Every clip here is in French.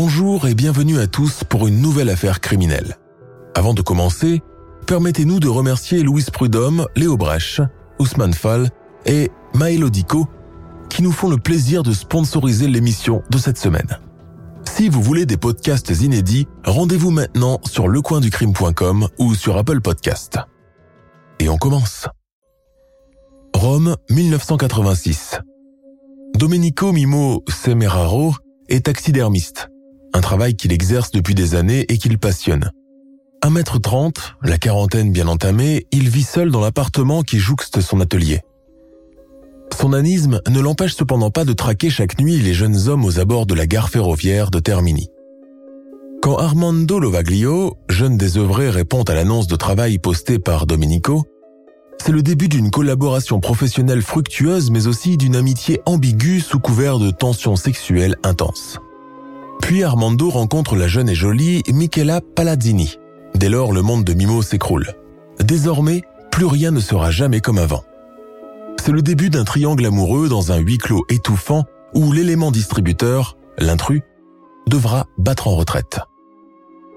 Bonjour et bienvenue à tous pour une nouvelle affaire criminelle. Avant de commencer, permettez-nous de remercier Louise Prudhomme, Léo Brèche, Ousmane Fall et Maëlo Dico qui nous font le plaisir de sponsoriser l'émission de cette semaine. Si vous voulez des podcasts inédits, rendez-vous maintenant sur lecoinducrime.com ou sur Apple Podcast. Et on commence. Rome, 1986. Domenico Mimo Semeraro est taxidermiste, un travail qu'il exerce depuis des années et qu'il passionne. 1m30, la quarantaine bien entamée, il vit seul dans l'appartement qui jouxte son atelier. Son anisme ne l'empêche cependant pas de traquer chaque nuit les jeunes hommes aux abords de la gare ferroviaire de Termini. Quand Armando Lovaglio, jeune désœuvré, répond à l'annonce de travail postée par Domenico, c'est le début d'une collaboration professionnelle fructueuse mais aussi d'une amitié ambiguë sous couvert de tensions sexuelles intenses. Puis Armando rencontre la jeune et jolie Michela Palazzini. Dès lors, le monde de Mimo s'écroule. Désormais, plus rien ne sera jamais comme avant. C'est le début d'un triangle amoureux dans un huis clos étouffant où l'élément distributeur, l'intrus, devra battre en retraite.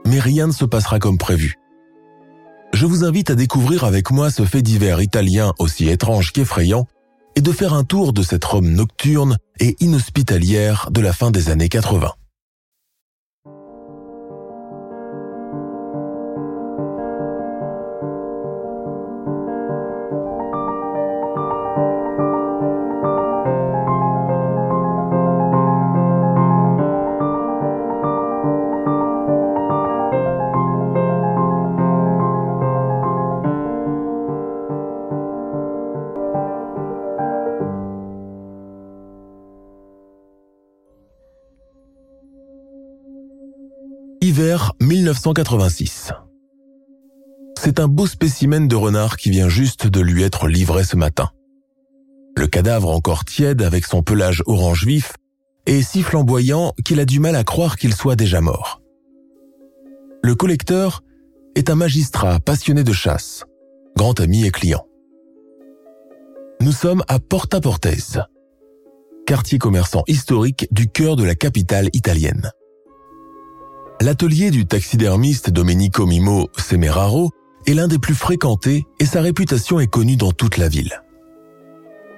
Mais rien ne se passera comme prévu. Je vous invite à découvrir avec moi ce fait divers italien aussi étrange qu'effrayant et de faire un tour de cette Rome nocturne et inhospitalière de la fin des années 80. 1986. C'est un beau spécimen de renard qui vient juste de lui être livré ce matin. Le cadavre encore tiède avec son pelage orange vif est si flamboyant qu'il a du mal à croire qu'il soit déjà mort. Le collecteur est un magistrat passionné de chasse, grand ami et client. Nous sommes à Porta Portese, quartier commerçant historique du cœur de la capitale italienne. L'atelier du taxidermiste Domenico Mimo Semeraro est l'un des plus fréquentés et sa réputation est connue dans toute la ville.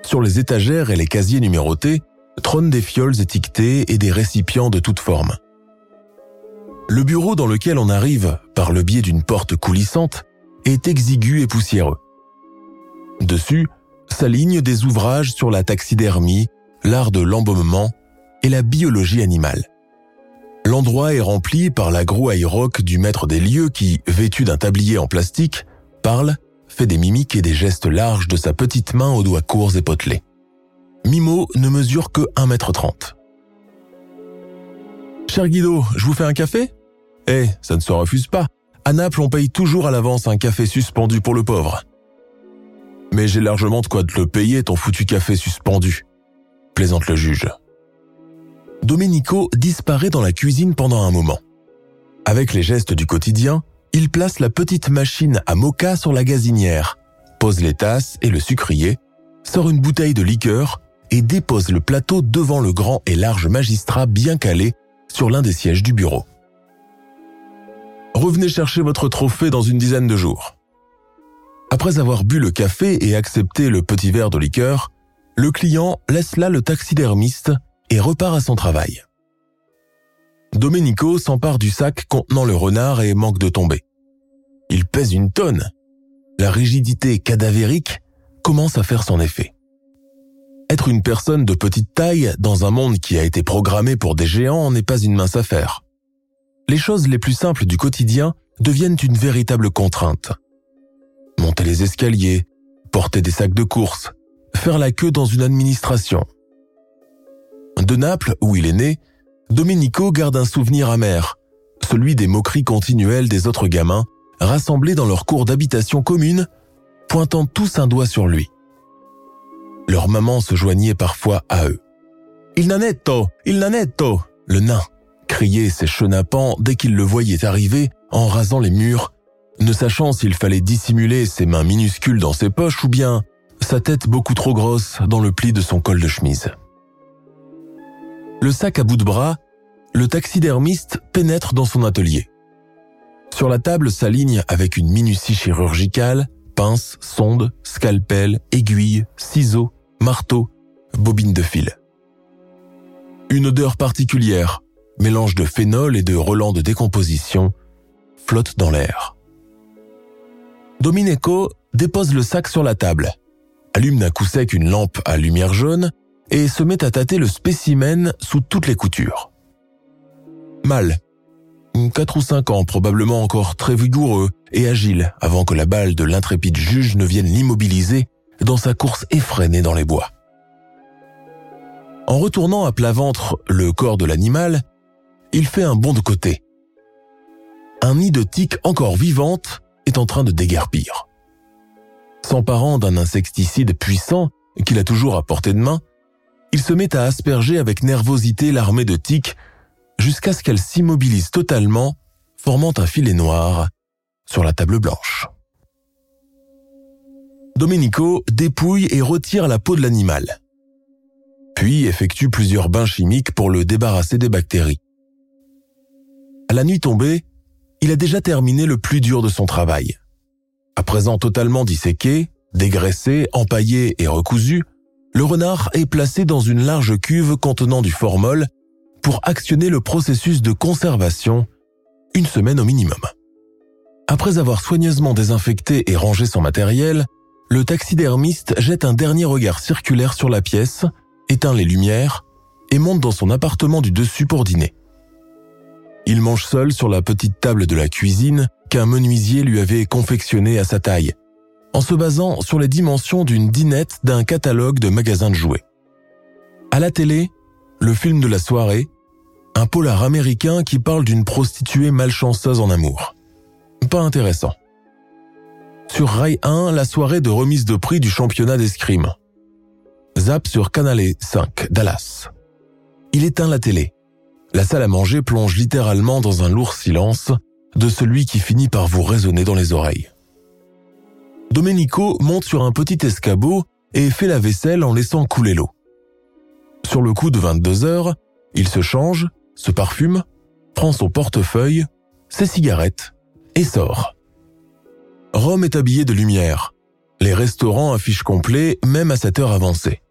Sur les étagères et les casiers numérotés trônent des fioles étiquetées et des récipients de toutes formes. Le bureau dans lequel on arrive par le biais d'une porte coulissante est exigu et poussiéreux. Dessus s'alignent des ouvrages sur la taxidermie, l'art de l'embaumement et la biologie animale. L'endroit est rempli par la grouaille rock du maître des lieux qui, vêtu d'un tablier en plastique, parle, fait des mimiques et des gestes larges de sa petite main aux doigts courts et potelés. Mimo ne mesure que 1m30. Cher Guido, je vous fais un café? Eh, ça ne se refuse pas. À Naples, on paye toujours à l'avance un café suspendu pour le pauvre. Mais j'ai largement de quoi te le payer, ton foutu café suspendu, plaisante le juge. Domenico disparaît dans la cuisine pendant un moment. Avec les gestes du quotidien, il place la petite machine à mocha sur la gazinière, pose les tasses et le sucrier, sort une bouteille de liqueur et dépose le plateau devant le grand et large magistrat bien calé sur l'un des sièges du bureau. Revenez chercher votre trophée dans une dizaine de jours. Après avoir bu le café et accepté le petit verre de liqueur, le client laisse là le taxidermiste et repart à son travail. Domenico s'empare du sac contenant le renard et manque de tomber. Il pèse une tonne. La rigidité cadavérique commence à faire son effet. Être une personne de petite taille dans un monde qui a été programmé pour des géants n'est pas une mince affaire. les choses les plus simples du quotidien deviennent une véritable contrainte. Monter les escaliers, porter des sacs de course, faire la queue dans une administration. De Naples, où il est né, Domenico garde un souvenir amer, celui des moqueries continuelles des autres gamins, rassemblés dans leur cour d'habitation commune, pointant tous un doigt sur lui. Leur maman se joignait parfois à eux. Il nanetto, il nanetto, le nain, criait ses chenapans dès qu'il le voyait arriver en rasant les murs, ne sachant s'il fallait dissimuler ses mains minuscules dans ses poches ou bien sa tête beaucoup trop grosse dans le pli de son col de chemise. Le sac à bout de bras, le taxidermiste pénètre dans son atelier. Sur la table s'aligne avec une minutie chirurgicale pince, sonde, scalpel, aiguille, ciseaux, marteau, bobine de fil. Une odeur particulière, mélange de phénol et de relents de décomposition, flotte dans l'air. Domenico dépose le sac sur la table, allume d'un coup sec une lampe à lumière jaune et se met à tâter le spécimen sous toutes les coutures. Mal. Quatre ou cinq ans, probablement encore très vigoureux et agile avant que la balle de l'intrépide juge ne vienne l'immobiliser dans sa course effrénée dans les bois. En retournant à plat ventre le corps de l'animal, il fait un bond de côté. Un nid de tique encore vivante est en train de déguerpir. S'emparant d'un insecticide puissant qu'il a toujours à portée de main, il se met à asperger avec nervosité l'armée de tiques jusqu'à ce qu'elle s'immobilise totalement, formant un filet noir sur la table blanche. Domenico dépouille et retire la peau de l'animal, puis effectue plusieurs bains chimiques pour le débarrasser des bactéries. À la nuit tombée, il a déjà terminé le plus dur de son travail. À présent totalement disséqué, dégraissé, empaillé et recousu, le renard est placé dans une large cuve contenant du formol pour actionner le processus de conservation une semaine au minimum. Après avoir soigneusement désinfecté et rangé son matériel, le taxidermiste jette un dernier regard circulaire sur la pièce, éteint les lumières et monte dans son appartement du dessus pour dîner. Il mange seul sur la petite table de la cuisine qu'un menuisier lui avait confectionnée à sa taille, en se basant sur les dimensions d'une dinette d'un catalogue de magasins de jouets. À la télé, le film de la soirée, un polar américain qui parle d'une prostituée malchanceuse en amour. Pas intéressant. Sur Rail 1, la soirée de remise de prix du championnat d'escrime. Zap sur Canal 5, Dallas. Il éteint la télé. La salle à manger plonge littéralement dans un lourd silence de celui qui finit par vous résonner dans les oreilles. Domenico monte sur un petit escabeau et fait la vaisselle en laissant couler l'eau. Sur le coup de 22 heures, il se change, se parfume, prend son portefeuille, ses cigarettes et sort. Rome est habillé de lumière. Les restaurants affichent complet même à cette heure avancée.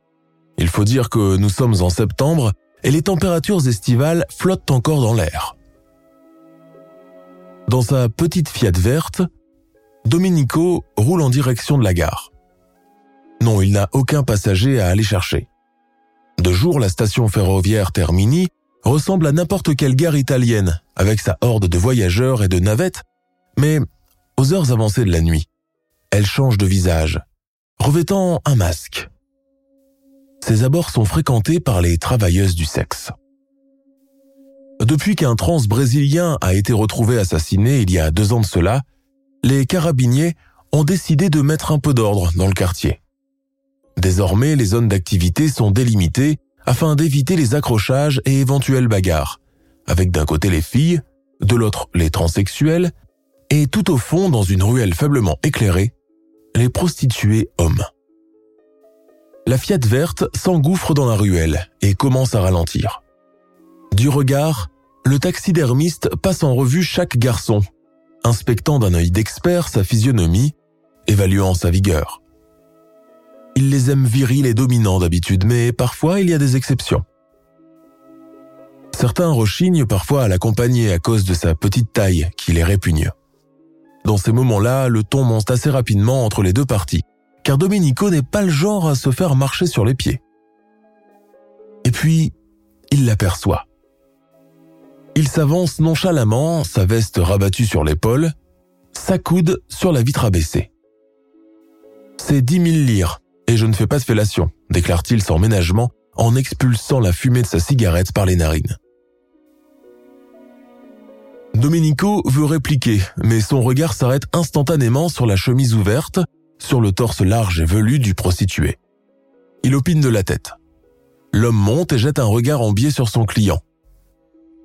Il faut dire que nous sommes en septembre et les températures estivales flottent encore dans l'air. Dans sa petite Fiat verte, Domenico roule en direction de la gare. Non, il n'a aucun passager à aller chercher. De jour, la station ferroviaire Termini ressemble à n'importe quelle gare italienne, avec sa horde de voyageurs et de navettes, mais aux heures avancées de la nuit, elle change de visage, revêtant un masque. Ses abords sont fréquentés par les travailleuses du sexe. Depuis qu'un trans brésilien a été retrouvé assassiné il y a deux ans de cela, les carabiniers ont décidé de mettre un peu d'ordre dans le quartier. Désormais, les zones d'activité sont délimitées afin d'éviter les accrochages et éventuelles bagarres, avec d'un côté les filles, de l'autre les transsexuels, et tout au fond, dans une ruelle faiblement éclairée, les prostituées hommes. La Fiat verte s'engouffre dans la ruelle et commence à ralentir. Du regard, le taxidermiste passe en revue chaque garçon, inspectant d'un œil d'expert sa physionomie, évaluant sa vigueur. Il les aime virils et dominants d'habitude, mais parfois il y a des exceptions. Certains rechignent parfois à l'accompagner à cause de sa petite taille qui les répugne. Dans ces moments-là, le ton monte assez rapidement entre les deux parties, car Domenico n'est pas le genre à se faire marcher sur les pieds. Et puis, il l'aperçoit. Il s'avance nonchalamment, sa veste rabattue sur l'épaule, s'accoude sur la vitre abaissée. C'est dix mille lire, et je ne fais pas de fellation, déclare-t-il sans ménagement en expulsant la fumée de sa cigarette par les narines. Domenico veut répliquer, mais son regard s'arrête instantanément sur la chemise ouverte, sur le torse large et velu du prostitué. Il opine de la tête. L'homme monte et jette un regard en biais sur son client.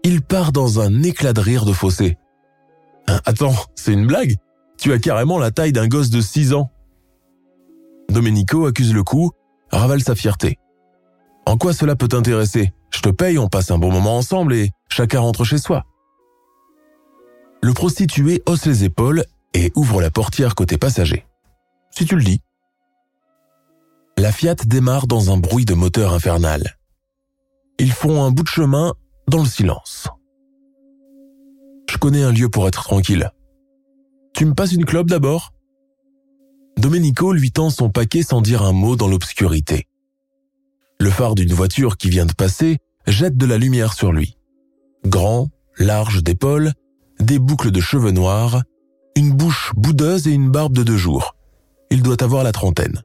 Il part dans un éclat de rire de fossé. Hein, attends, c'est une blague? Tu as carrément la taille d'un gosse de 6 ans. Domenico accuse le coup, ravale sa fierté. En quoi cela peut t'intéresser? Je te paye, on passe un bon moment ensemble et chacun rentre chez soi. Le prostitué hausse les épaules et ouvre la portière côté passager. Si tu le dis. La Fiat démarre dans un bruit de moteur infernal. Ils font un bout de chemin dans le silence. Je connais un lieu pour être tranquille. Tu me passes une clope d'abord? Domenico lui tend son paquet sans dire un mot dans l'obscurité. Le phare d'une voiture qui vient de passer jette de la lumière sur lui. Grand, large d'épaules, des boucles de cheveux noirs, une bouche boudeuse et une barbe de deux jours. Il doit avoir la trentaine.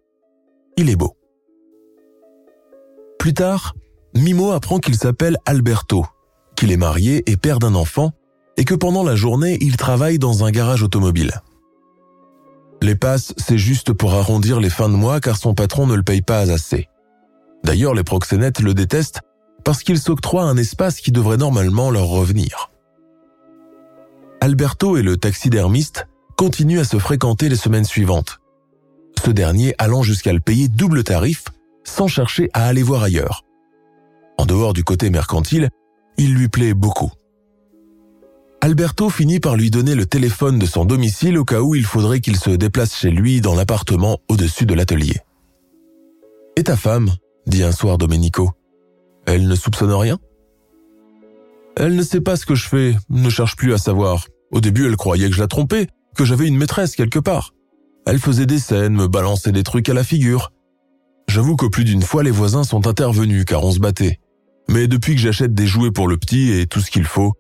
Il est beau. Plus tard, Mimo apprend qu'il s'appelle Alberto, qu'il est marié et père d'un enfant, et que pendant la journée, il travaille dans un garage automobile. Les passes, c'est juste pour arrondir les fins de mois car son patron ne le paye pas assez. D'ailleurs, les proxénètes le détestent parce qu'il s'octroie un espace qui devrait normalement leur revenir. Alberto et le taxidermiste continuent à se fréquenter les semaines suivantes, ce dernier allant jusqu'à le payer double tarif sans chercher à aller voir ailleurs. En dehors du côté mercantile, il lui plaît beaucoup. Alberto finit par lui donner le téléphone de son domicile au cas où il faudrait qu'il se déplace chez lui dans l'appartement au-dessus de l'atelier. Et ta femme dit un soir Domenico. Elle ne soupçonne rien? Elle ne sait pas ce que je fais, ne cherche plus à savoir. Au début, elle croyait que je la trompais, que j'avais une maîtresse quelque part. Elle faisait des scènes, me balançait des trucs à la figure. J'avoue que plus d'une fois les voisins sont intervenus car on se battait. Mais depuis que j'achète des jouets pour le petit et tout ce qu'il faut,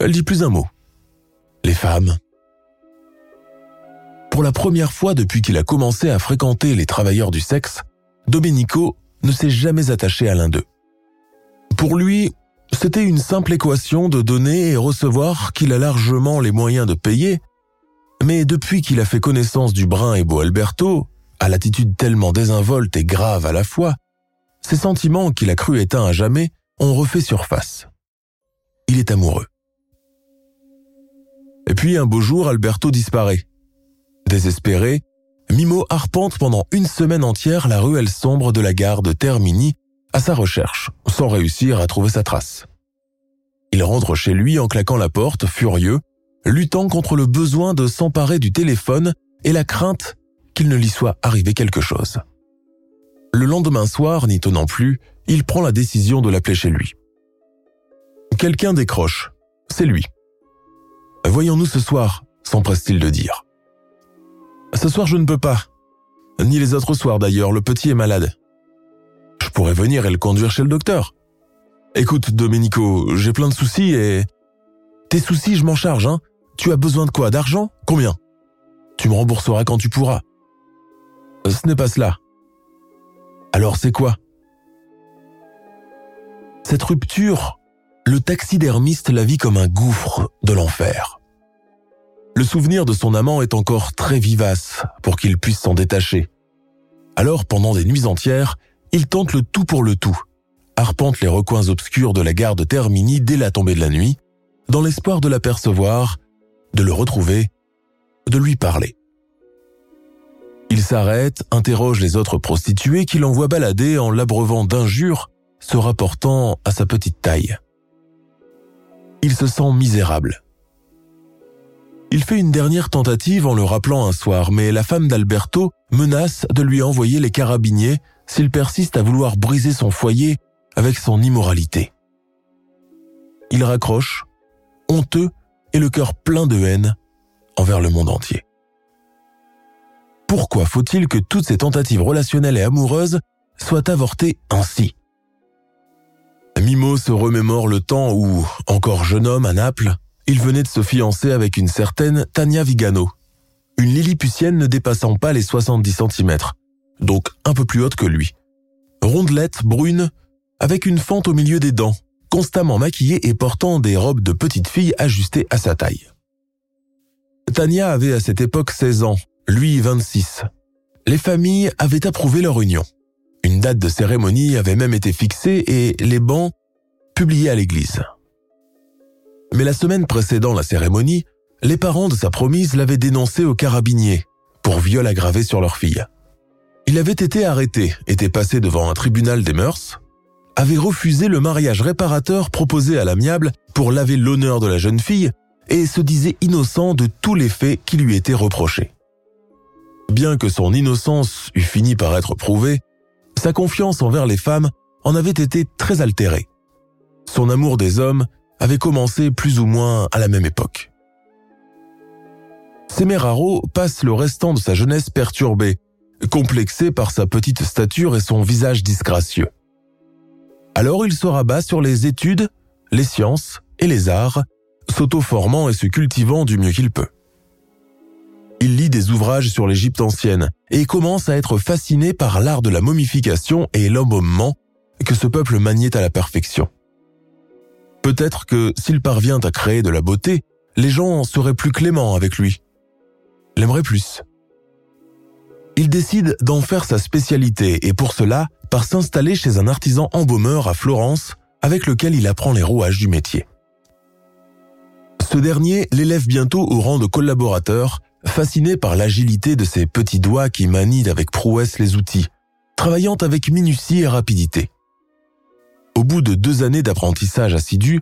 elle dit plus un mot. Les femmes. Pour la première fois depuis qu'il a commencé à fréquenter les travailleurs du sexe, Domenico ne s'est jamais attaché à l'un d'eux. Pour lui, c'était une simple équation de donner et recevoir qu'il a largement les moyens de payer, mais depuis qu'il a fait connaissance du brun et beau Alberto, à l'attitude tellement désinvolte et grave à la fois, ses sentiments qu'il a cru éteints à jamais ont refait surface. Il est amoureux. Et puis un beau jour, Alberto disparaît. Désespéré, Mimo arpente pendant une semaine entière la ruelle sombre de la gare de Termini à sa recherche, sans réussir à trouver sa trace. Il rentre chez lui en claquant la porte, furieux, luttant contre le besoin de s'emparer du téléphone et la crainte qu'il ne lui soit arrivé quelque chose. Le lendemain soir, n'y tenant plus, il prend la décision de l'appeler chez lui. Quelqu'un décroche. C'est lui. Voyons-nous ce soir, s'empresse-t-il de dire. Ce soir, je ne peux pas. Ni les autres soirs d'ailleurs, le petit est malade. Je pourrais venir et le conduire chez le docteur. Écoute, Domenico, j'ai plein de soucis et... Tes soucis, je m'en charge, hein Tu as besoin de quoi? D'argent? Combien? Tu me rembourseras quand tu pourras. Ce n'est pas cela. Alors c'est quoi? Cette rupture, le taxidermiste la vit comme un gouffre de l'enfer. Le souvenir de son amant est encore très vivace pour qu'il puisse s'en détacher. Alors, pendant des nuits entières, il tente le tout pour le tout arpente les recoins obscurs de la gare de Termini dès la tombée de la nuit, dans l'espoir de l'apercevoir, de le retrouver, de lui parler. Il s'arrête, interroge les autres prostituées qui l'envoient balader en l'abreuvant d'injures, se rapportant à sa petite taille. Il se sent misérable. Il fait une dernière tentative en le rappelant un soir, mais la femme d'Alberto menace de lui envoyer les carabiniers s'il persiste à vouloir briser son foyer avec son immoralité. Il raccroche, honteux et le cœur plein de haine envers le monde entier. Pourquoi faut-il que toutes ces tentatives relationnelles et amoureuses soient avortées ainsi? Mimo se remémore le temps où, encore jeune homme à Naples, il venait de se fiancer avec une certaine Tania Vigano, une Lilliputienne ne dépassant pas les 70 cm, donc un peu plus haute que lui. Rondelette, brune, avec une fente au milieu des dents, constamment maquillée et portant des robes de petite fille ajustées à sa taille. Tania avait à cette époque 16 ans, lui 26. Les familles avaient approuvé leur union. Une date de cérémonie avait même été fixée et les bancs publiés à l'église. Mais la semaine précédant la cérémonie, les parents de sa promise l'avaient dénoncé au carabinier pour viol aggravé sur leur fille. Il avait été arrêté, était passé devant un tribunal des mœurs, avait refusé le mariage réparateur proposé à l'amiable pour laver l'honneur de la jeune fille et se disait innocent de tous les faits qui lui étaient reprochés. Bien que son innocence eût fini par être prouvée, sa confiance envers les femmes en avait été très altérée. Son amour des hommes avait commencé plus ou moins à la même époque. Semeraro passe le restant de sa jeunesse perturbée, complexé par sa petite stature et son visage disgracieux. Alors il se rabat sur les études, les sciences et les arts, s'auto-formant et se cultivant du mieux qu'il peut. Il lit des ouvrages sur l'Égypte ancienne et commence à être fasciné par l'art de la momification et l'embaumement que ce peuple maniait à la perfection. Peut-être que s'il parvient à créer de la beauté, les gens seraient plus cléments avec lui. L'aimerait plus. Il décide d'en faire sa spécialité et pour cela par s'installer chez un artisan embaumeur à Florence avec lequel il apprend les rouages du métier. Ce dernier l'élève bientôt au rang de collaborateur, fasciné par l'agilité de ses petits doigts qui manient avec prouesse les outils, travaillant avec minutie et rapidité. Au bout de deux années d'apprentissage assidu,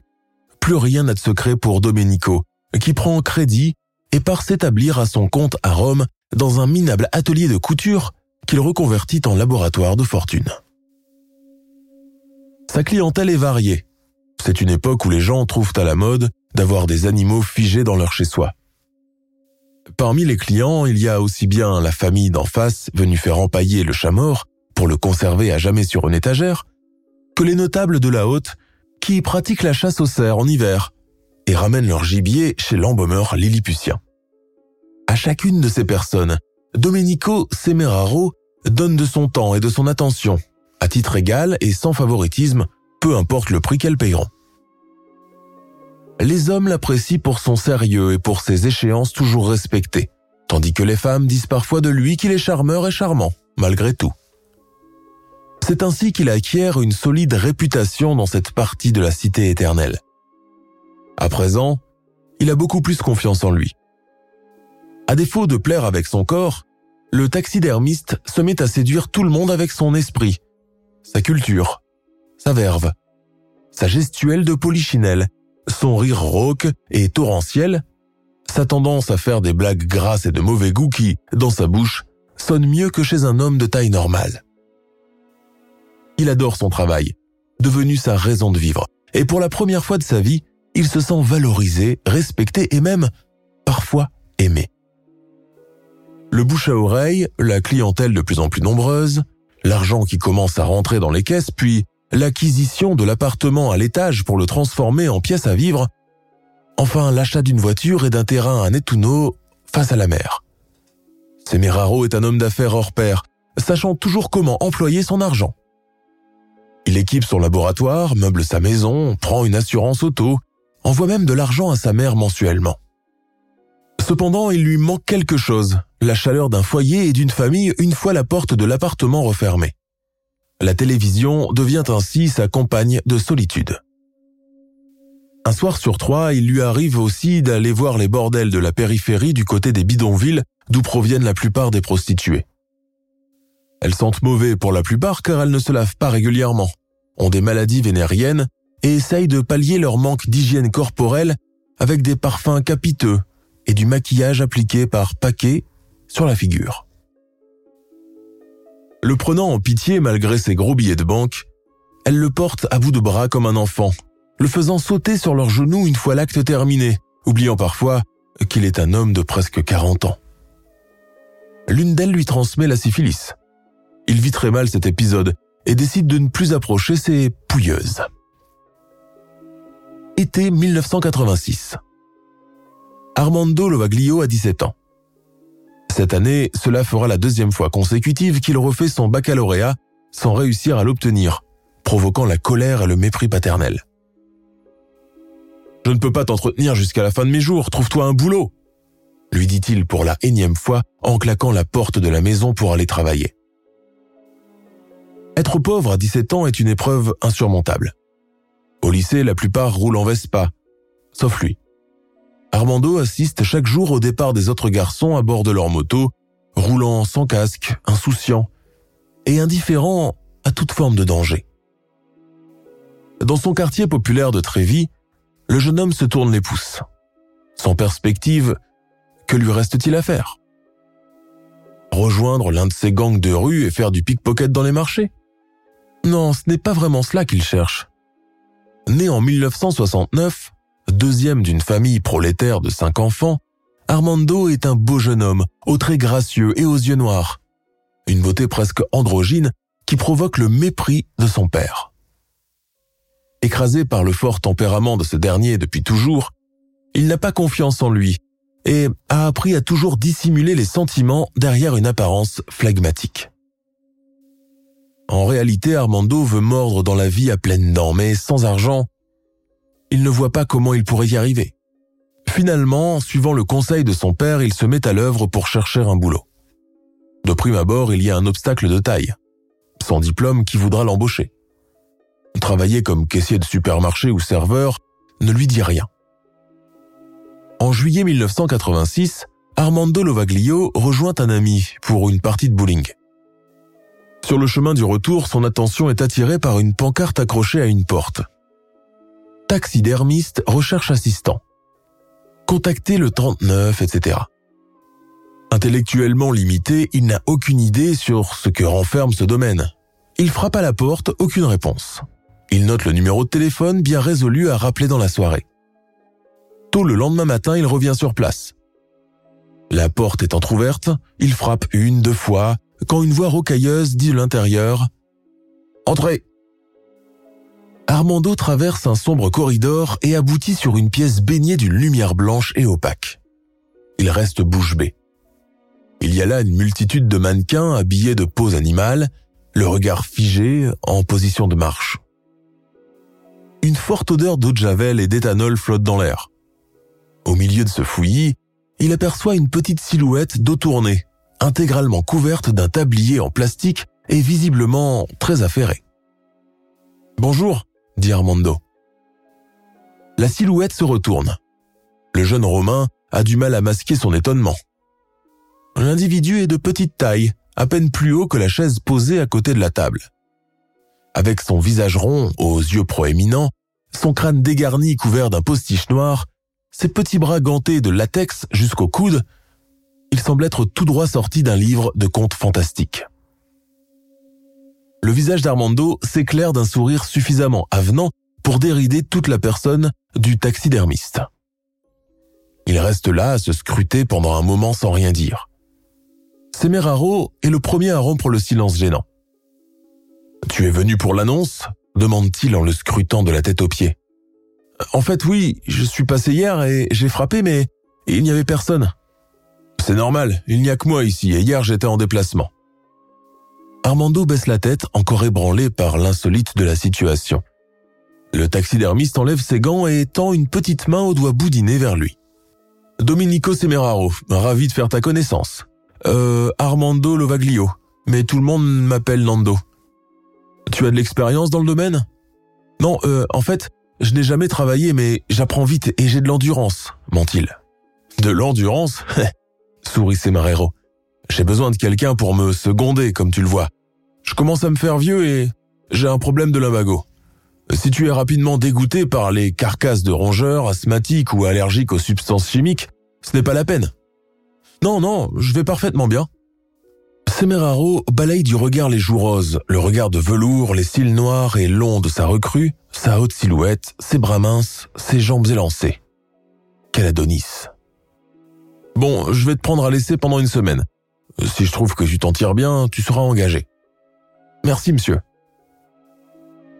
plus rien n'a de secret pour Domenico, qui prend crédit et part s'établir à son compte à Rome dans un minable atelier de couture qu'il reconvertit en laboratoire de fortune. Sa clientèle est variée. C'est une époque où les gens trouvent à la mode d'avoir des animaux figés dans leur chez-soi. Parmi les clients, il y a aussi bien la famille d'en face venue faire empailler le chat mort pour le conserver à jamais sur une étagère, que les notables de la haute qui pratiquent la chasse aux cerfs en hiver et ramènent leur gibier chez l'embaumeur lilliputien. À chacune de ces personnes, Domenico Semeraro donne de son temps et de son attention, à titre égal et sans favoritisme, peu importe le prix qu'elles payeront. Les hommes l'apprécient pour son sérieux et pour ses échéances toujours respectées, tandis que les femmes disent parfois de lui qu'il est charmeur et charmant, malgré tout. C'est ainsi qu'il acquiert une solide réputation dans cette partie de la cité éternelle. À présent, il a beaucoup plus confiance en lui. À défaut de plaire avec son corps, le taxidermiste se met à séduire tout le monde avec son esprit, sa culture, sa verve, sa gestuelle de polichinelle, son rire rauque et torrentiel, sa tendance à faire des blagues grasses et de mauvais goût qui, dans sa bouche, sonnent mieux que chez un homme de taille normale. Il adore son travail, devenu sa raison de vivre, et pour la première fois de sa vie, il se sent valorisé, respecté et même, parfois, aimé. Le bouche à oreille, la clientèle de plus en plus nombreuse, l'argent qui commence à rentrer dans les caisses, puis l'acquisition de l'appartement à l'étage pour le transformer en pièce à vivre, enfin l'achat d'une voiture et d'un terrain à Nettuno face à la mer. Semeraro est un homme d'affaires hors pair, sachant toujours comment employer son argent. Il équipe son laboratoire, meuble sa maison, prend une assurance auto, envoie même de l'argent à sa mère mensuellement. Cependant, il lui manque quelque chose, la chaleur d'un foyer et d'une famille une fois la porte de l'appartement refermée. La télévision devient ainsi sa compagne de solitude. Un soir sur trois, il lui arrive aussi d'aller voir les bordels de la périphérie du côté des bidonvilles d'où proviennent la plupart des prostituées. Elles sentent mauvais pour la plupart car elles ne se lavent pas régulièrement, ont des maladies vénériennes et essayent de pallier leur manque d'hygiène corporelle avec des parfums capiteux et du maquillage appliqué par paquets sur la figure. Le prenant en pitié malgré ses gros billets de banque, elle le porte à bout de bras comme un enfant, le faisant sauter sur leurs genoux une fois l'acte terminé, oubliant parfois qu'il est un homme de presque 40 ans. L'une d'elles lui transmet la syphilis. Il vit très mal cet épisode et décide de ne plus approcher ses pouilleuses. été 1986. Armando Lovaglio a 17 ans. Cette année, cela fera la deuxième fois consécutive qu'il refait son baccalauréat sans réussir à l'obtenir, provoquant la colère et le mépris paternel. Je ne peux pas t'entretenir jusqu'à la fin de mes jours, trouve-toi un boulot, lui dit-il pour la énième fois en claquant la porte de la maison pour aller travailler. Être pauvre à 17 ans est une épreuve insurmontable. Au lycée, la plupart roulent en Vespa, sauf lui. Armando assiste chaque jour au départ des autres garçons à bord de leur moto, roulant sans casque, insouciant et indifférent à toute forme de danger. Dans son quartier populaire de Trévis, le jeune homme se tourne les pouces. Sans perspective, que lui reste-t-il à faire? Rejoindre l'un de ces gangs de rue et faire du pickpocket dans les marchés? Non, ce n'est pas vraiment cela qu'il cherche. Né en 1969, deuxième d'une famille prolétaire de cinq enfants, Armando est un beau jeune homme, aux traits gracieux et aux yeux noirs. Une beauté presque androgyne qui provoque le mépris de son père. Écrasé par le fort tempérament de ce dernier depuis toujours, il n'a pas confiance en lui et a appris à toujours dissimuler les sentiments derrière une apparence phlegmatique. En réalité, Armando veut mordre dans la vie à pleines dents, mais sans argent, il ne voit pas comment il pourrait y arriver. Finalement, suivant le conseil de son père, il se met à l'œuvre pour chercher un boulot. De prime abord, il y a un obstacle de taille. Son diplôme qui voudra l'embaucher. Travailler comme caissier de supermarché ou serveur ne lui dit rien. En juillet 1986, Armando Lovaglio rejoint un ami pour une partie de bowling. Sur le chemin du retour, son attention est attirée par une pancarte accrochée à une porte. Taxidermiste recherche assistant. Contactez le 39, etc. Intellectuellement limité, il n'a aucune idée sur ce que renferme ce domaine. Il frappe à la porte, aucune réponse. Il note le numéro de téléphone bien résolu à rappeler dans la soirée. Tôt le lendemain matin, il revient sur place. La porte est entr'ouverte, il frappe une, deux fois, quand une voix rocailleuse dit de l'intérieur ⁇ Entrez !⁇ Armando traverse un sombre corridor et aboutit sur une pièce baignée d'une lumière blanche et opaque. Il reste bouche bée. Il y a là une multitude de mannequins habillés de peaux animales, le regard figé, en position de marche. Une forte odeur d'eau de javel et d'éthanol flotte dans l'air. Au milieu de ce fouillis, il aperçoit une petite silhouette dos tournée, intégralement couverte d'un tablier en plastique et visiblement très affairée. Bonjour, dit Armando. La silhouette se retourne. Le jeune Romain a du mal à masquer son étonnement. L'individu est de petite taille, à peine plus haut que la chaise posée à côté de la table. Avec son visage rond, aux yeux proéminents, son crâne dégarni couvert d'un postiche noir, ses petits bras gantés de latex jusqu'au coude, il semble être tout droit sorti d'un livre de contes fantastiques. Le visage d'Armando s'éclaire d'un sourire suffisamment avenant pour dérider toute la personne du taxidermiste. Il reste là à se scruter pendant un moment sans rien dire. Semeraro est le premier à rompre le silence gênant. Tu es venu pour l'annonce? demande-t-il en le scrutant de la tête aux pieds. En fait, oui, je suis passé hier et j'ai frappé, mais il n'y avait personne. C'est normal, il n'y a que moi ici, et hier j'étais en déplacement. Armando baisse la tête, encore ébranlé par l'insolite de la situation. Le taxidermiste enlève ses gants et tend une petite main au doigt boudiné vers lui. Domenico Semeraro, ravi de faire ta connaissance. Euh, Armando Lovaglio, mais tout le monde m'appelle Nando. Tu as de l'expérience dans le domaine? Non, euh, en fait, je n'ai jamais travaillé, mais j'apprends vite et j'ai de l'endurance, ment-il. De l'endurance? Sourit Semeraro. J'ai besoin de quelqu'un pour me seconder, comme tu le vois. Je commence à me faire vieux et j'ai un problème de lumbago. Si tu es rapidement dégoûté par les carcasses de rongeurs, asthmatiques ou allergiques aux substances chimiques, ce n'est pas la peine. Non, non, je vais parfaitement bien. Semeraro balaye du regard les joues roses, le regard de velours, les cils noirs et longs de sa recrue, sa haute silhouette, ses bras minces, ses jambes élancées. Quel Adonis. Bon, je vais te prendre à l'essai pendant une semaine. Si je trouve que tu t'en tires bien, tu seras engagé. Merci, monsieur.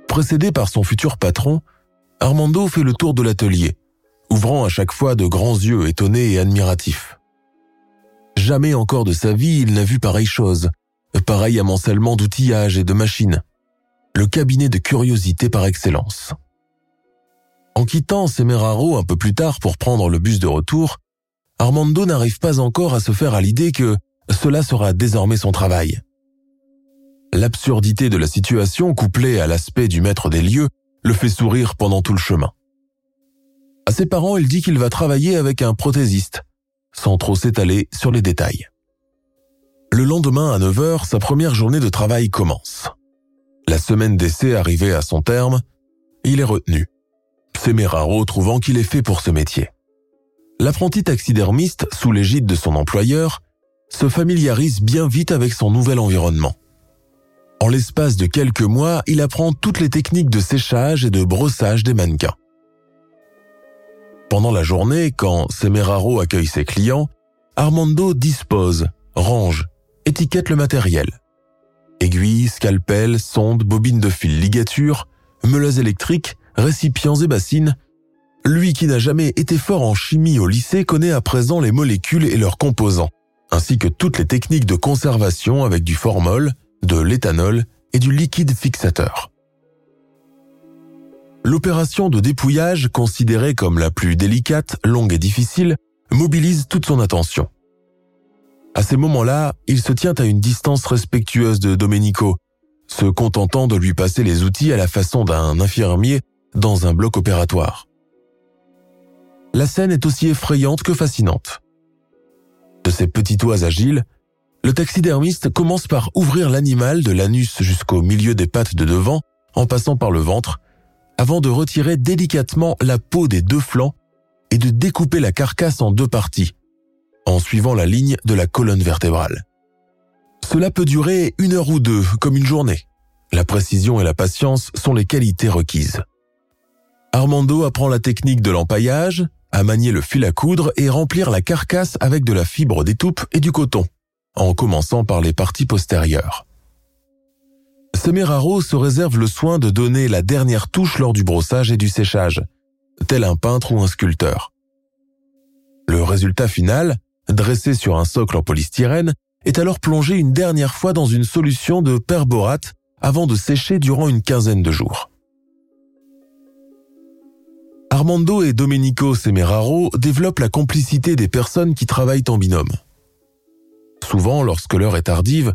Précédé par son futur patron, Armando fait le tour de l'atelier, ouvrant à chaque fois de grands yeux étonnés et admiratifs. Jamais encore de sa vie il n'a vu pareille chose, pareil amoncellement d'outillage et de machines. Le cabinet de curiosité par excellence. En quittant Semeraro un peu plus tard pour prendre le bus de retour, Armando n'arrive pas encore à se faire à l'idée que cela sera désormais son travail. L'absurdité de la situation, couplée à l'aspect du maître des lieux, le fait sourire pendant tout le chemin. À ses parents, il dit qu'il va travailler avec un prothésiste, sans trop s'étaler sur les détails. Le lendemain à 9h, sa première journée de travail commence. La semaine d'essai arrivée à son terme, il est retenu. Semeraro trouvant qu'il est fait pour ce métier. L'apprenti taxidermiste, sous l'égide de son employeur, se familiarise bien vite avec son nouvel environnement. En l'espace de quelques mois, il apprend toutes les techniques de séchage et de brossage des mannequins. Pendant la journée, quand Semeraro accueille ses clients, Armando dispose, range, étiquette le matériel. Aiguilles, scalpels, sondes, bobines de fil, ligatures, meuleuses électriques, récipients et bassines. Lui qui n'a jamais été fort en chimie au lycée connaît à présent les molécules et leurs composants, ainsi que toutes les techniques de conservation avec du formol, de l'éthanol et du liquide fixateur. L'opération de dépouillage, considérée comme la plus délicate, longue et difficile, mobilise toute son attention. À ces moments-là, il se tient à une distance respectueuse de Domenico, se contentant de lui passer les outils à la façon d'un infirmier dans un bloc opératoire. La scène est aussi effrayante que fascinante. De ses petits toits agiles, le taxidermiste commence par ouvrir l'animal de l'anus jusqu'au milieu des pattes de devant, en passant par le ventre, avant de retirer délicatement la peau des deux flancs et de découper la carcasse en deux parties, en suivant la ligne de la colonne vertébrale. Cela peut durer une heure ou deux, comme une journée. La précision et la patience sont les qualités requises. Armando apprend la technique de l'empaillage, à manier le fil à coudre et remplir la carcasse avec de la fibre d'étoupe et du coton, en commençant par les parties postérieures. Semeraro se réserve le soin de donner la dernière touche lors du brossage et du séchage, tel un peintre ou un sculpteur. Le résultat final, dressé sur un socle en polystyrène, est alors plongé une dernière fois dans une solution de perborate avant de sécher durant une quinzaine de jours. Armando et Domenico Semeraro développent la complicité des personnes qui travaillent en binôme. Souvent, lorsque l'heure est tardive,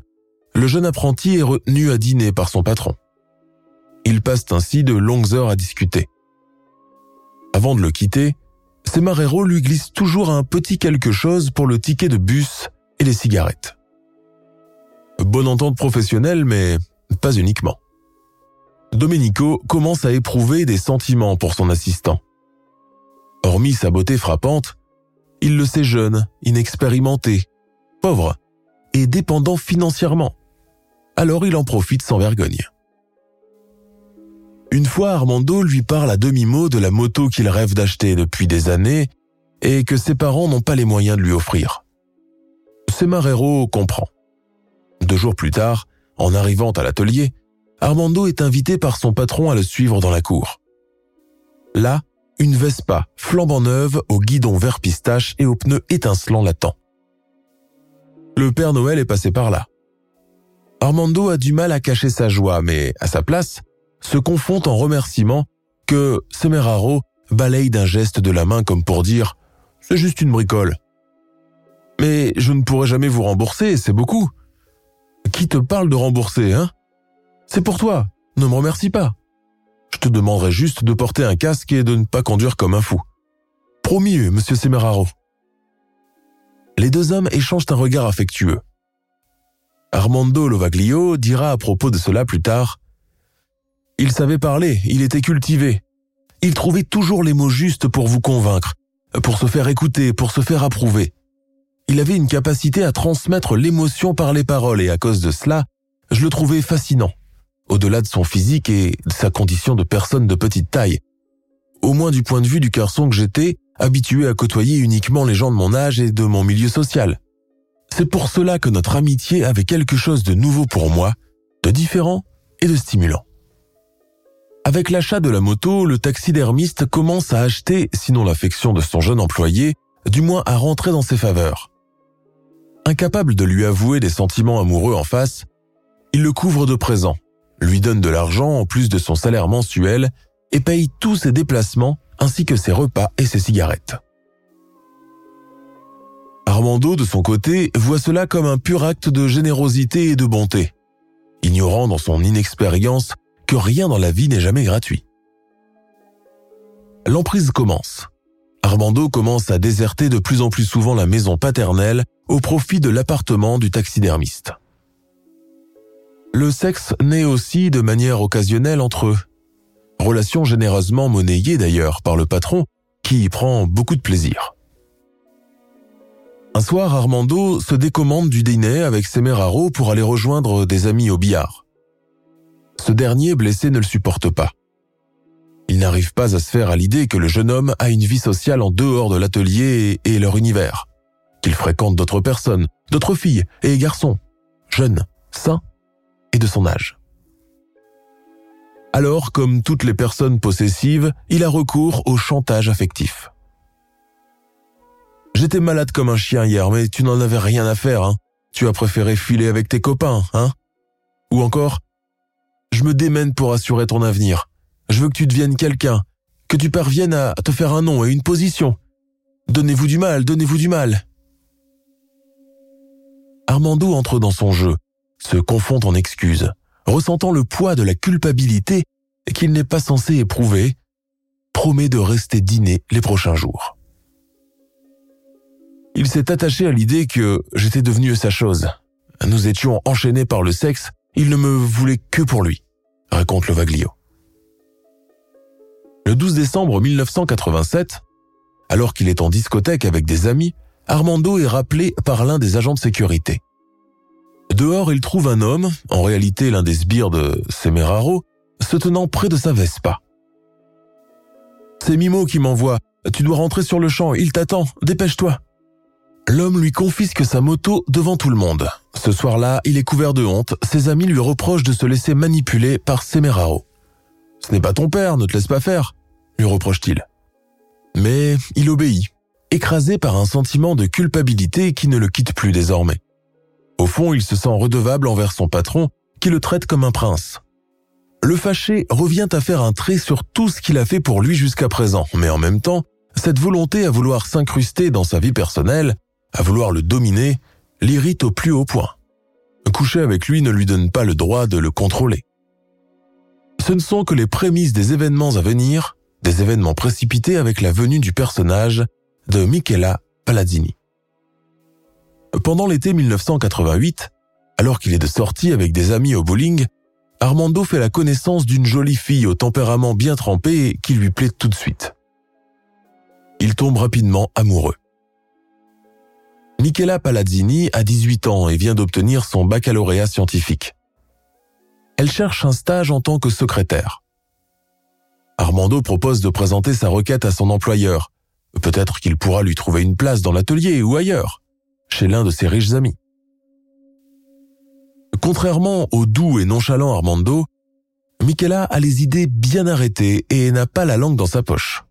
le jeune apprenti est retenu à dîner par son patron. Ils passent ainsi de longues heures à discuter. Avant de le quitter, Semarero lui glisse toujours un petit quelque chose pour le ticket de bus et les cigarettes. Bonne entente professionnelle, mais pas uniquement. Domenico commence à éprouver des sentiments pour son assistant. Hormis sa beauté frappante, il le sait jeune, inexpérimenté, pauvre et dépendant financièrement alors il en profite sans vergogne. Une fois Armando lui parle à demi-mot de la moto qu'il rêve d'acheter depuis des années et que ses parents n'ont pas les moyens de lui offrir. Semarero comprend. Deux jours plus tard, en arrivant à l'atelier, Armando est invité par son patron à le suivre dans la cour. Là, une Vespa flambant neuve au guidon vert pistache et aux pneus étincelants l'attend. Le Père Noël est passé par là. Armando a du mal à cacher sa joie, mais à sa place, se confond en remerciement que Semeraro balaye d'un geste de la main comme pour dire ⁇ C'est juste une bricole ⁇ Mais je ne pourrai jamais vous rembourser, c'est beaucoup. Qui te parle de rembourser, hein? C'est pour toi, ne me remercie pas. Je te demanderai juste de porter un casque et de ne pas conduire comme un fou. Promis, monsieur Semeraro. Les deux hommes échangent un regard affectueux. Armando Lovaglio dira à propos de cela plus tard. Il savait parler, il était cultivé. Il trouvait toujours les mots justes pour vous convaincre, pour se faire écouter, pour se faire approuver. Il avait une capacité à transmettre l'émotion par les paroles et à cause de cela, je le trouvais fascinant, au-delà de son physique et de sa condition de personne de petite taille. Au moins du point de vue du garçon que j'étais, habitué à côtoyer uniquement les gens de mon âge et de mon milieu social. C'est pour cela que notre amitié avait quelque chose de nouveau pour moi, de différent et de stimulant. Avec l'achat de la moto, le taxidermiste commence à acheter, sinon l'affection de son jeune employé, du moins à rentrer dans ses faveurs. Incapable de lui avouer des sentiments amoureux en face, il le couvre de présents, lui donne de l'argent en plus de son salaire mensuel et paye tous ses déplacements ainsi que ses repas et ses cigarettes. Armando, de son côté, voit cela comme un pur acte de générosité et de bonté, ignorant dans son inexpérience que rien dans la vie n'est jamais gratuit. L'emprise commence. Armando commence à déserter de plus en plus souvent la maison paternelle au profit de l'appartement du taxidermiste. Le sexe naît aussi de manière occasionnelle entre eux. Relation généreusement monnayée d'ailleurs par le patron qui y prend beaucoup de plaisir. Un soir, Armando se décommande du dîner avec Semeraro pour aller rejoindre des amis au billard. Ce dernier blessé ne le supporte pas. Il n'arrive pas à se faire à l'idée que le jeune homme a une vie sociale en dehors de l'atelier et leur univers, qu'il fréquente d'autres personnes, d'autres filles et garçons, jeunes, sains de son âge. Alors, comme toutes les personnes possessives, il a recours au chantage affectif. J'étais malade comme un chien hier, mais tu n'en avais rien à faire, hein. Tu as préféré filer avec tes copains, hein Ou encore, je me démène pour assurer ton avenir. Je veux que tu deviennes quelqu'un, que tu parviennes à te faire un nom et une position. Donnez-vous du mal, donnez-vous du mal. Armando entre dans son jeu, se confond en excuses, ressentant le poids de la culpabilité qu'il n'est pas censé éprouver, promet de rester dîner les prochains jours. Il s'est attaché à l'idée que j'étais devenu sa chose. Nous étions enchaînés par le sexe, il ne me voulait que pour lui raconte le Vaglio. Le 12 décembre 1987, alors qu'il est en discothèque avec des amis, Armando est rappelé par l'un des agents de sécurité. Dehors, il trouve un homme, en réalité l'un des sbires de Semeraro, se tenant près de sa Vespa. C'est Mimo qui m'envoie. Tu dois rentrer sur le champ, il t'attend, dépêche-toi. L'homme lui confisque sa moto devant tout le monde. Ce soir-là, il est couvert de honte. Ses amis lui reprochent de se laisser manipuler par Semeraro. Ce n'est pas ton père, ne te laisse pas faire, lui reproche-t-il. Mais il obéit, écrasé par un sentiment de culpabilité qui ne le quitte plus désormais. Au fond, il se sent redevable envers son patron, qui le traite comme un prince. Le fâché revient à faire un trait sur tout ce qu'il a fait pour lui jusqu'à présent, mais en même temps, cette volonté à vouloir s'incruster dans sa vie personnelle à vouloir le dominer, l'irrite au plus haut point. Coucher avec lui ne lui donne pas le droit de le contrôler. Ce ne sont que les prémices des événements à venir, des événements précipités avec la venue du personnage de Michela Palazzini. Pendant l'été 1988, alors qu'il est de sortie avec des amis au bowling, Armando fait la connaissance d'une jolie fille au tempérament bien trempé qui lui plaît tout de suite. Il tombe rapidement amoureux. Michela Palazzini a 18 ans et vient d'obtenir son baccalauréat scientifique. Elle cherche un stage en tant que secrétaire. Armando propose de présenter sa requête à son employeur. Peut-être qu'il pourra lui trouver une place dans l'atelier ou ailleurs, chez l'un de ses riches amis. Contrairement au doux et nonchalant Armando, Michela a les idées bien arrêtées et n'a pas la langue dans sa poche.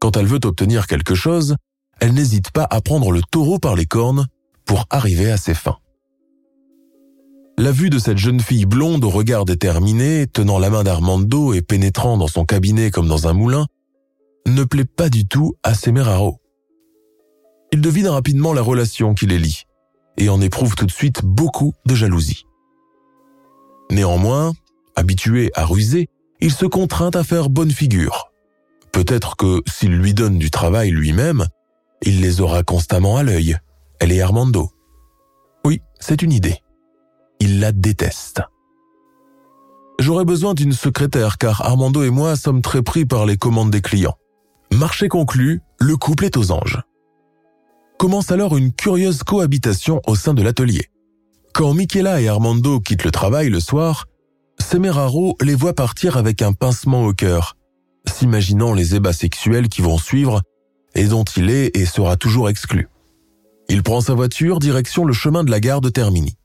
Quand elle veut obtenir quelque chose, elle n'hésite pas à prendre le taureau par les cornes pour arriver à ses fins. La vue de cette jeune fille blonde au regard déterminé, tenant la main d'Armando et pénétrant dans son cabinet comme dans un moulin, ne plaît pas du tout à Semeraro. Il devine rapidement la relation qui les lie et en éprouve tout de suite beaucoup de jalousie. Néanmoins, habitué à ruser, il se contraint à faire bonne figure. Peut-être que s'il lui donne du travail lui-même, il les aura constamment à l'œil, elle et Armando. Oui, c'est une idée. Il la déteste. J'aurais besoin d'une secrétaire car Armando et moi sommes très pris par les commandes des clients. Marché conclu, le couple est aux anges. Commence alors une curieuse cohabitation au sein de l'atelier. Quand Michela et Armando quittent le travail le soir, Semeraro les voit partir avec un pincement au cœur, s'imaginant les ébats sexuels qui vont suivre et dont il est et sera toujours exclu. Il prend sa voiture direction le chemin de la gare de Termini.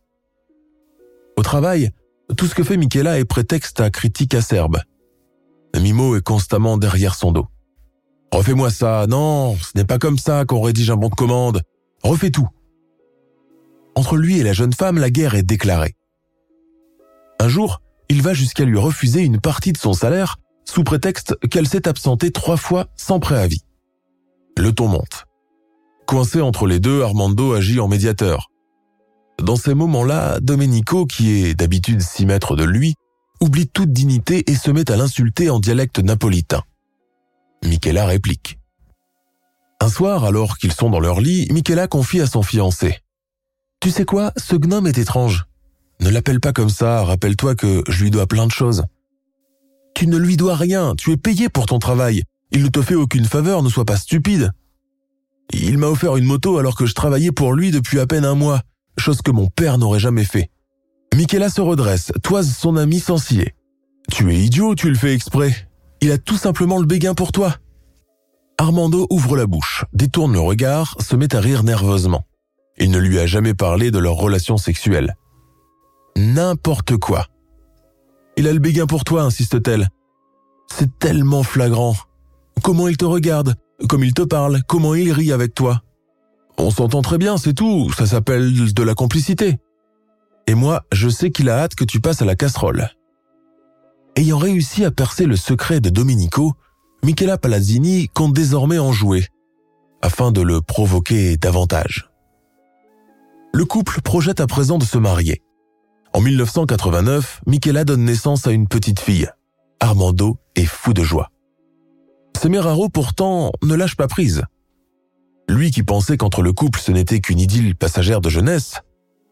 Au travail, tout ce que fait Michela est prétexte à critiques acerbes. Mimo est constamment derrière son dos. Refais-moi ça, non, ce n'est pas comme ça qu'on rédige un bon de commande. Refais tout. Entre lui et la jeune femme, la guerre est déclarée. Un jour, il va jusqu'à lui refuser une partie de son salaire sous prétexte qu'elle s'est absentée trois fois sans préavis. Le ton monte. Coincé entre les deux, Armando agit en médiateur. Dans ces moments-là, Domenico, qui est d'habitude six mètres de lui, oublie toute dignité et se met à l'insulter en dialecte napolitain. Michela réplique. Un soir, alors qu'ils sont dans leur lit, Michela confie à son fiancé. Tu sais quoi, ce gnome est étrange. Ne l'appelle pas comme ça, rappelle-toi que je lui dois plein de choses. Tu ne lui dois rien, tu es payé pour ton travail. Il ne te fait aucune faveur, ne sois pas stupide. Il m'a offert une moto alors que je travaillais pour lui depuis à peine un mois, chose que mon père n'aurait jamais fait. Michaela se redresse, toise son ami sans ciller. Tu es idiot, tu le fais exprès. Il a tout simplement le béguin pour toi. Armando ouvre la bouche, détourne le regard, se met à rire nerveusement. Il ne lui a jamais parlé de leur relation sexuelle. N'importe quoi. Il a le béguin pour toi, insiste-t-elle. C'est tellement flagrant. Comment il te regarde, comme il te parle, comment il rit avec toi? On s'entend très bien, c'est tout, ça s'appelle de la complicité. Et moi, je sais qu'il a hâte que tu passes à la casserole. Ayant réussi à percer le secret de Domenico, Michela Palazzini compte désormais en jouer, afin de le provoquer davantage. Le couple projette à présent de se marier. En 1989, Michela donne naissance à une petite fille. Armando est fou de joie. Semeraro pourtant ne lâche pas prise. Lui qui pensait qu'entre le couple ce n'était qu'une idylle passagère de jeunesse,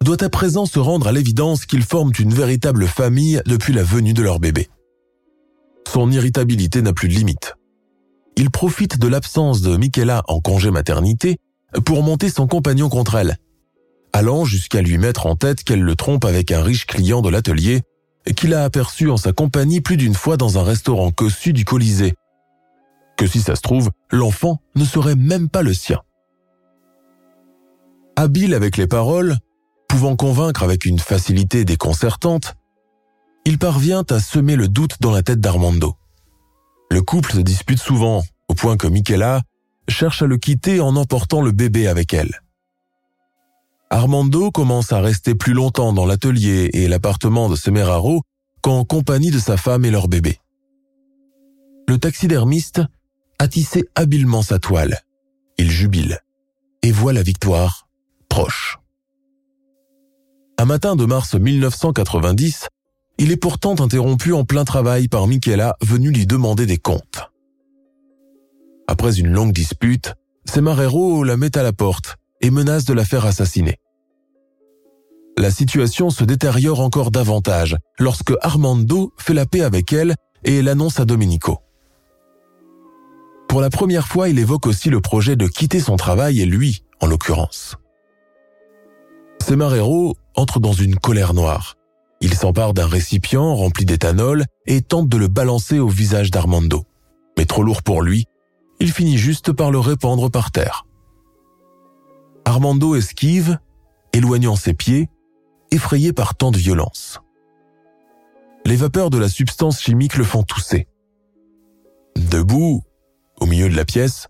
doit à présent se rendre à l'évidence qu'ils forment une véritable famille depuis la venue de leur bébé. Son irritabilité n'a plus de limite. Il profite de l'absence de Michaela en congé maternité pour monter son compagnon contre elle, allant jusqu'à lui mettre en tête qu'elle le trompe avec un riche client de l'atelier qu'il a aperçu en sa compagnie plus d'une fois dans un restaurant cossu du Colisée. Que si ça se trouve, l'enfant ne serait même pas le sien. Habile avec les paroles, pouvant convaincre avec une facilité déconcertante, il parvient à semer le doute dans la tête d'Armando. Le couple se dispute souvent, au point que Michela cherche à le quitter en emportant le bébé avec elle. Armando commence à rester plus longtemps dans l'atelier et l'appartement de Semeraro qu'en compagnie de sa femme et leur bébé. Le taxidermiste a tissé habilement sa toile. Il jubile et voit la victoire proche. Un matin de mars 1990, il est pourtant interrompu en plein travail par Michela venue lui demander des comptes. Après une longue dispute, Semeraro la met à la porte et menace de la faire assassiner. La situation se détériore encore davantage lorsque Armando fait la paix avec elle et l'annonce à Domenico. Pour la première fois, il évoque aussi le projet de quitter son travail et lui, en l'occurrence. Semarero entre dans une colère noire. Il s'empare d'un récipient rempli d'éthanol et tente de le balancer au visage d'Armando. Mais trop lourd pour lui, il finit juste par le répandre par terre. Armando esquive, éloignant ses pieds, effrayé par tant de violence. Les vapeurs de la substance chimique le font tousser. Debout, au milieu de la pièce,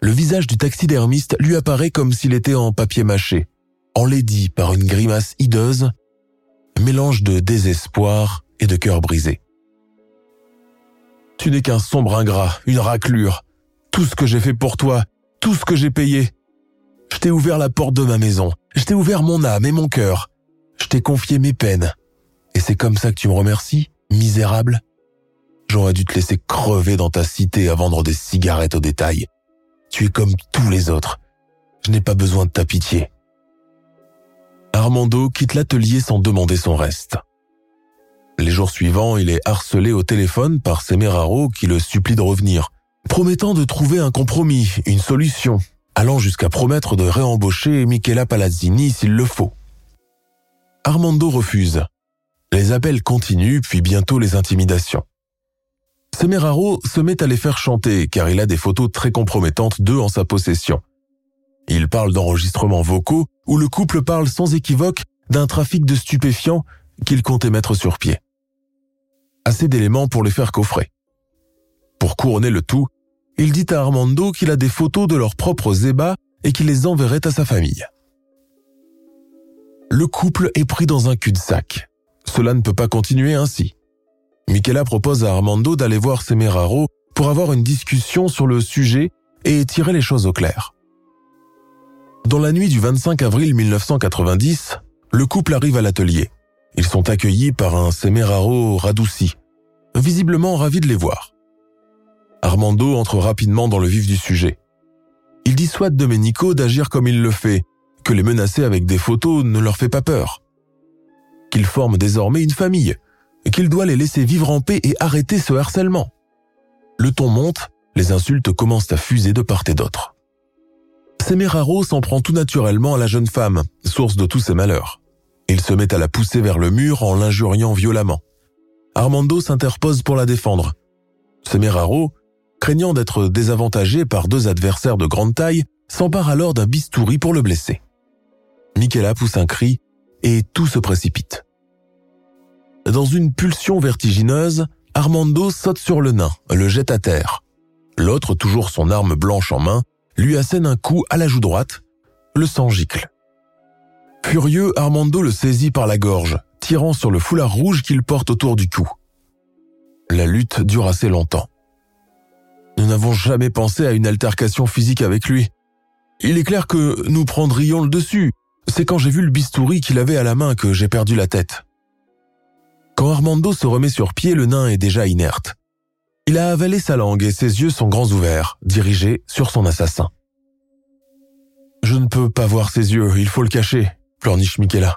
le visage du taxidermiste lui apparaît comme s'il était en papier mâché, enlaidi par une grimace hideuse, mélange de désespoir et de cœur brisé. Tu n'es qu'un sombre ingrat, une raclure. Tout ce que j'ai fait pour toi, tout ce que j'ai payé, je t'ai ouvert la porte de ma maison. Je t'ai ouvert mon âme et mon cœur. Je t'ai confié mes peines. Et c'est comme ça que tu me remercies, misérable J'aurais dû te laisser crever dans ta cité à vendre des cigarettes au détail. Tu es comme tous les autres. Je n'ai pas besoin de ta pitié. Armando quitte l'atelier sans demander son reste. Les jours suivants, il est harcelé au téléphone par Semeraro qui le supplie de revenir, promettant de trouver un compromis, une solution, allant jusqu'à promettre de réembaucher Michela Palazzini s'il le faut. Armando refuse. Les appels continuent, puis bientôt les intimidations. Semeraro se met à les faire chanter car il a des photos très compromettantes d'eux en sa possession. Il parle d'enregistrements vocaux où le couple parle sans équivoque d'un trafic de stupéfiants qu'il comptait mettre sur pied. Assez d'éléments pour les faire coffrer. pour couronner le tout, il dit à Armando qu'il a des photos de leurs propres ébats et qu'il les enverrait à sa famille. Le couple est pris dans un cul-de-sac. Cela ne peut pas continuer ainsi. Michela propose à Armando d'aller voir Semeraro pour avoir une discussion sur le sujet et tirer les choses au clair. Dans la nuit du 25 avril 1990, le couple arrive à l'atelier. Ils sont accueillis par un Semeraro radouci, visiblement ravi de les voir. Armando entre rapidement dans le vif du sujet. Il dissuade Domenico d'agir comme il le fait, que les menacer avec des photos ne leur fait pas peur. Qu'il forme désormais une famille, qu'il doit les laisser vivre en paix et arrêter ce harcèlement. Le ton monte, les insultes commencent à fuser de part et d'autre. Semeraro s'en prend tout naturellement à la jeune femme, source de tous ses malheurs. Il se met à la pousser vers le mur en l'injuriant violemment. Armando s'interpose pour la défendre. Semeraro, craignant d'être désavantagé par deux adversaires de grande taille, s'empare alors d'un bistouri pour le blesser. Michela pousse un cri et tout se précipite. Dans une pulsion vertigineuse, Armando saute sur le nain, le jette à terre. L'autre, toujours son arme blanche en main, lui assène un coup à la joue droite. Le sang gicle. Furieux, Armando le saisit par la gorge, tirant sur le foulard rouge qu'il porte autour du cou. La lutte dure assez longtemps. Nous n'avons jamais pensé à une altercation physique avec lui. Il est clair que nous prendrions le dessus. C'est quand j'ai vu le bistouri qu'il avait à la main que j'ai perdu la tête. Quand Armando se remet sur pied, le nain est déjà inerte. Il a avalé sa langue et ses yeux sont grands ouverts, dirigés sur son assassin. Je ne peux pas voir ses yeux, il faut le cacher, pleurniche Michela.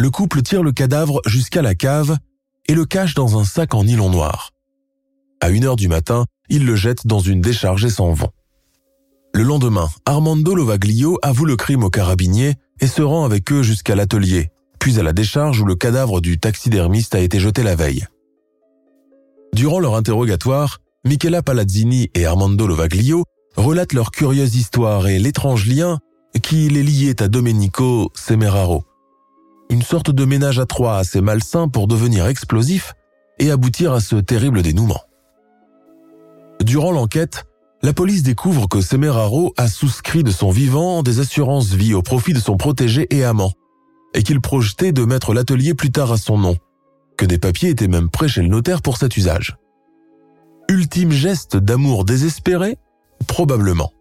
Le couple tire le cadavre jusqu'à la cave et le cache dans un sac en nylon noir. À une heure du matin, il le jette dans une décharge et s'en vont. Le lendemain, Armando Lovaglio avoue le crime aux carabiniers et se rend avec eux jusqu'à l'atelier, puis à la décharge où le cadavre du taxidermiste a été jeté la veille. Durant leur interrogatoire, Michela Palazzini et Armando Lovaglio relatent leur curieuse histoire et l'étrange lien qui les liait à Domenico Semeraro. Une sorte de ménage à trois assez malsain pour devenir explosif et aboutir à ce terrible dénouement. Durant l'enquête, la police découvre que Semeraro a souscrit de son vivant des assurances vie au profit de son protégé et amant, et qu'il projetait de mettre l'atelier plus tard à son nom, que des papiers étaient même prêts chez le notaire pour cet usage. Ultime geste d'amour désespéré Probablement.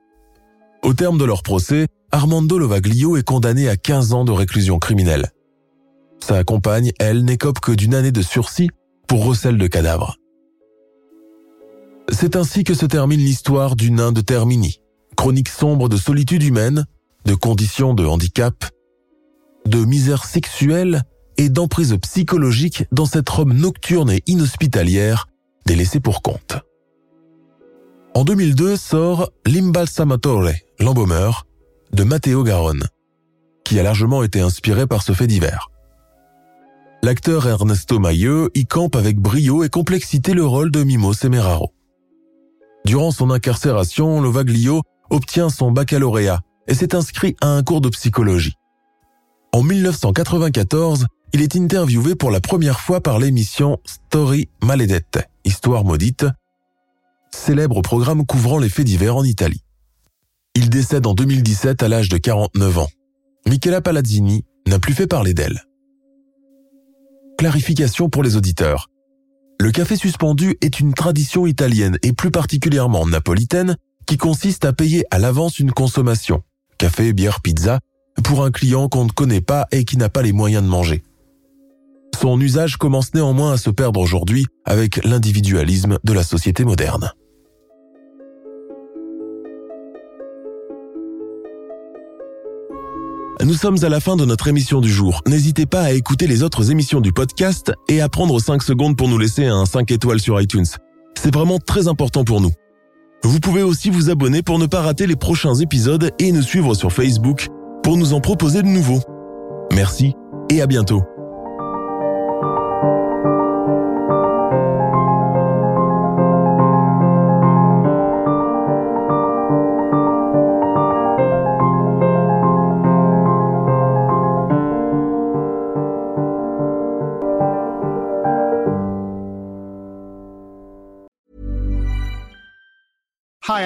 Au terme de leur procès, Armando Lovaglio est condamné à 15 ans de réclusion criminelle. Sa compagne, elle, n'écope que d'une année de sursis pour recel de cadavres. C'est ainsi que se termine l'histoire du nain de Termini, chronique sombre de solitude humaine, de conditions de handicap, de misère sexuelle et d'emprise psychologique dans cette Rome nocturne et inhospitalière délaissée pour compte. En 2002 sort L'Imbalsamatore, l'embaumeur, de Matteo Garonne, qui a largement été inspiré par ce fait divers. L'acteur Ernesto Mailleux y campe avec brio et complexité le rôle de Mimo Semeraro. Durant son incarcération, Lovaglio obtient son baccalauréat et s'est inscrit à un cours de psychologie. En 1994, il est interviewé pour la première fois par l'émission Story Maledette, Histoire maudite, célèbre programme couvrant les faits divers en Italie. Il décède en 2017 à l'âge de 49 ans. Michela Palazzini n'a plus fait parler d'elle. Clarification pour les auditeurs. Le café suspendu est une tradition italienne et plus particulièrement napolitaine qui consiste à payer à l'avance une consommation, café, bière, pizza, pour un client qu'on ne connaît pas et qui n'a pas les moyens de manger. Son usage commence néanmoins à se perdre aujourd'hui avec l'individualisme de la société moderne. Nous sommes à la fin de notre émission du jour. N'hésitez pas à écouter les autres émissions du podcast et à prendre 5 secondes pour nous laisser un 5 étoiles sur iTunes. C'est vraiment très important pour nous. Vous pouvez aussi vous abonner pour ne pas rater les prochains épisodes et nous suivre sur Facebook pour nous en proposer de nouveaux. Merci et à bientôt.